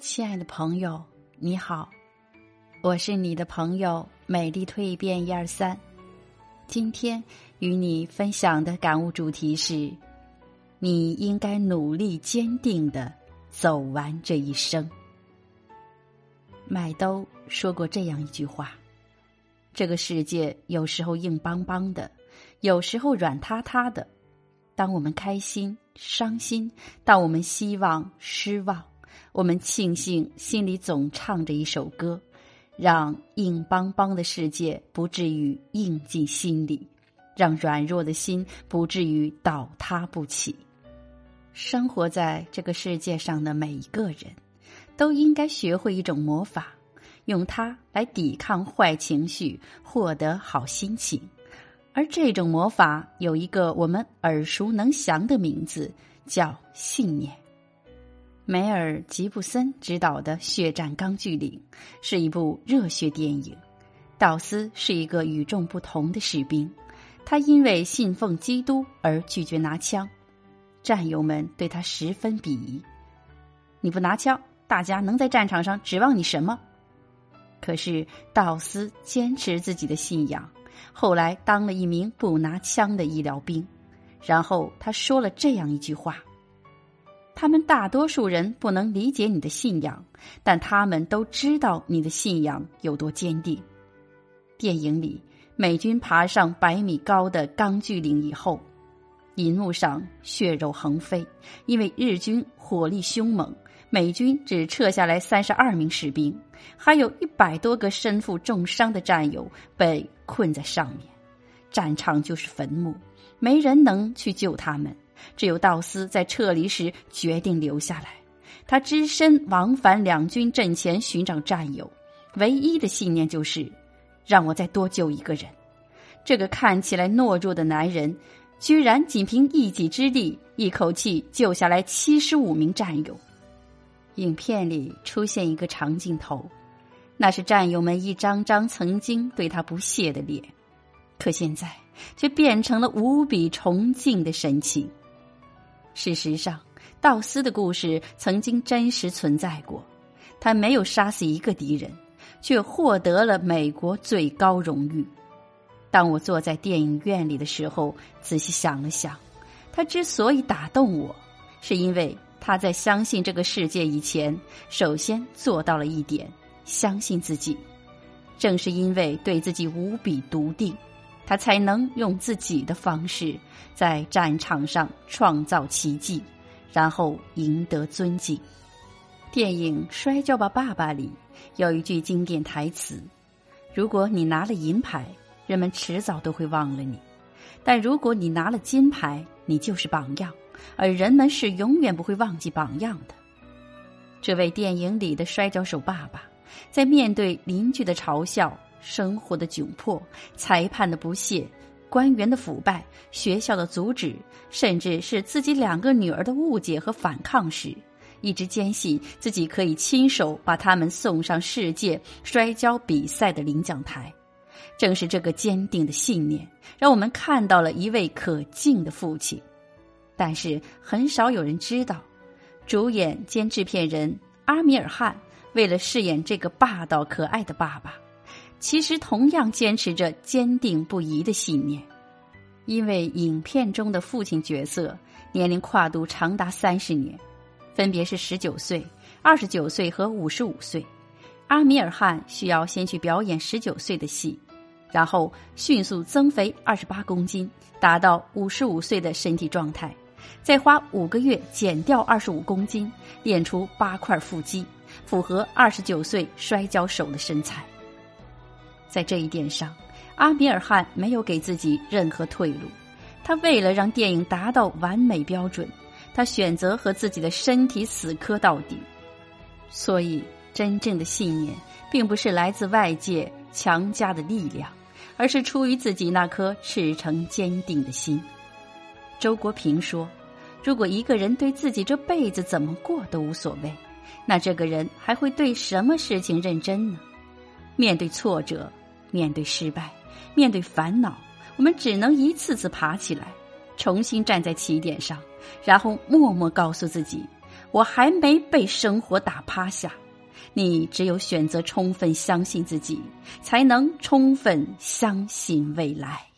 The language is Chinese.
亲爱的朋友，你好，我是你的朋友美丽蜕变一二三。今天与你分享的感悟主题是：你应该努力坚定的走完这一生。麦兜说过这样一句话：这个世界有时候硬邦邦的，有时候软塌塌的。当我们开心、伤心；当我们希望、失望。我们庆幸心里总唱着一首歌，让硬邦邦的世界不至于硬进心里，让软弱的心不至于倒塌不起。生活在这个世界上的每一个人，都应该学会一种魔法，用它来抵抗坏情绪，获得好心情。而这种魔法有一个我们耳熟能详的名字，叫信念。梅尔·吉布森执导的《血战钢锯岭》是一部热血电影。道斯是一个与众不同的士兵，他因为信奉基督而拒绝拿枪，战友们对他十分鄙夷。你不拿枪，大家能在战场上指望你什么？可是道斯坚持自己的信仰，后来当了一名不拿枪的医疗兵。然后他说了这样一句话。他们大多数人不能理解你的信仰，但他们都知道你的信仰有多坚定。电影里，美军爬上百米高的钢锯岭以后，银幕上血肉横飞，因为日军火力凶猛，美军只撤下来三十二名士兵，还有一百多个身负重伤的战友被困在上面，战场就是坟墓，没人能去救他们。只有道斯在撤离时决定留下来，他只身往返两军阵前寻找战友，唯一的信念就是让我再多救一个人。这个看起来懦弱的男人，居然仅凭一己之力，一口气救下来七十五名战友。影片里出现一个长镜头，那是战友们一张张曾经对他不屑的脸，可现在却变成了无比崇敬的神情。事实上，道斯的故事曾经真实存在过。他没有杀死一个敌人，却获得了美国最高荣誉。当我坐在电影院里的时候，仔细想了想，他之所以打动我，是因为他在相信这个世界以前，首先做到了一点：相信自己。正是因为对自己无比笃定。他才能用自己的方式在战场上创造奇迹，然后赢得尊敬。电影《摔跤吧，爸爸》里有一句经典台词：“如果你拿了银牌，人们迟早都会忘了你；但如果你拿了金牌，你就是榜样，而人们是永远不会忘记榜样的。”这位电影里的摔跤手爸爸，在面对邻居的嘲笑。生活的窘迫，裁判的不屑，官员的腐败，学校的阻止，甚至是自己两个女儿的误解和反抗时，一直坚信自己可以亲手把他们送上世界摔跤比赛的领奖台。正是这个坚定的信念，让我们看到了一位可敬的父亲。但是很少有人知道，主演兼制片人阿米尔汗为了饰演这个霸道可爱的爸爸。其实同样坚持着坚定不移的信念，因为影片中的父亲角色年龄跨度长达三十年，分别是十九岁、二十九岁和五十五岁。阿米尔汗需要先去表演十九岁的戏，然后迅速增肥二十八公斤，达到五十五岁的身体状态，再花五个月减掉二十五公斤，练出八块腹肌，符合二十九岁摔跤手的身材。在这一点上，阿米尔汗没有给自己任何退路。他为了让电影达到完美标准，他选择和自己的身体死磕到底。所以，真正的信念并不是来自外界强加的力量，而是出于自己那颗赤诚坚定的心。周国平说：“如果一个人对自己这辈子怎么过都无所谓，那这个人还会对什么事情认真呢？面对挫折。”面对失败面对烦恼我们只能一次次爬起来重新站在起点上然后默默告诉自己我还没被生活打趴下。你只有选择充分相信自己才能充分相信未来。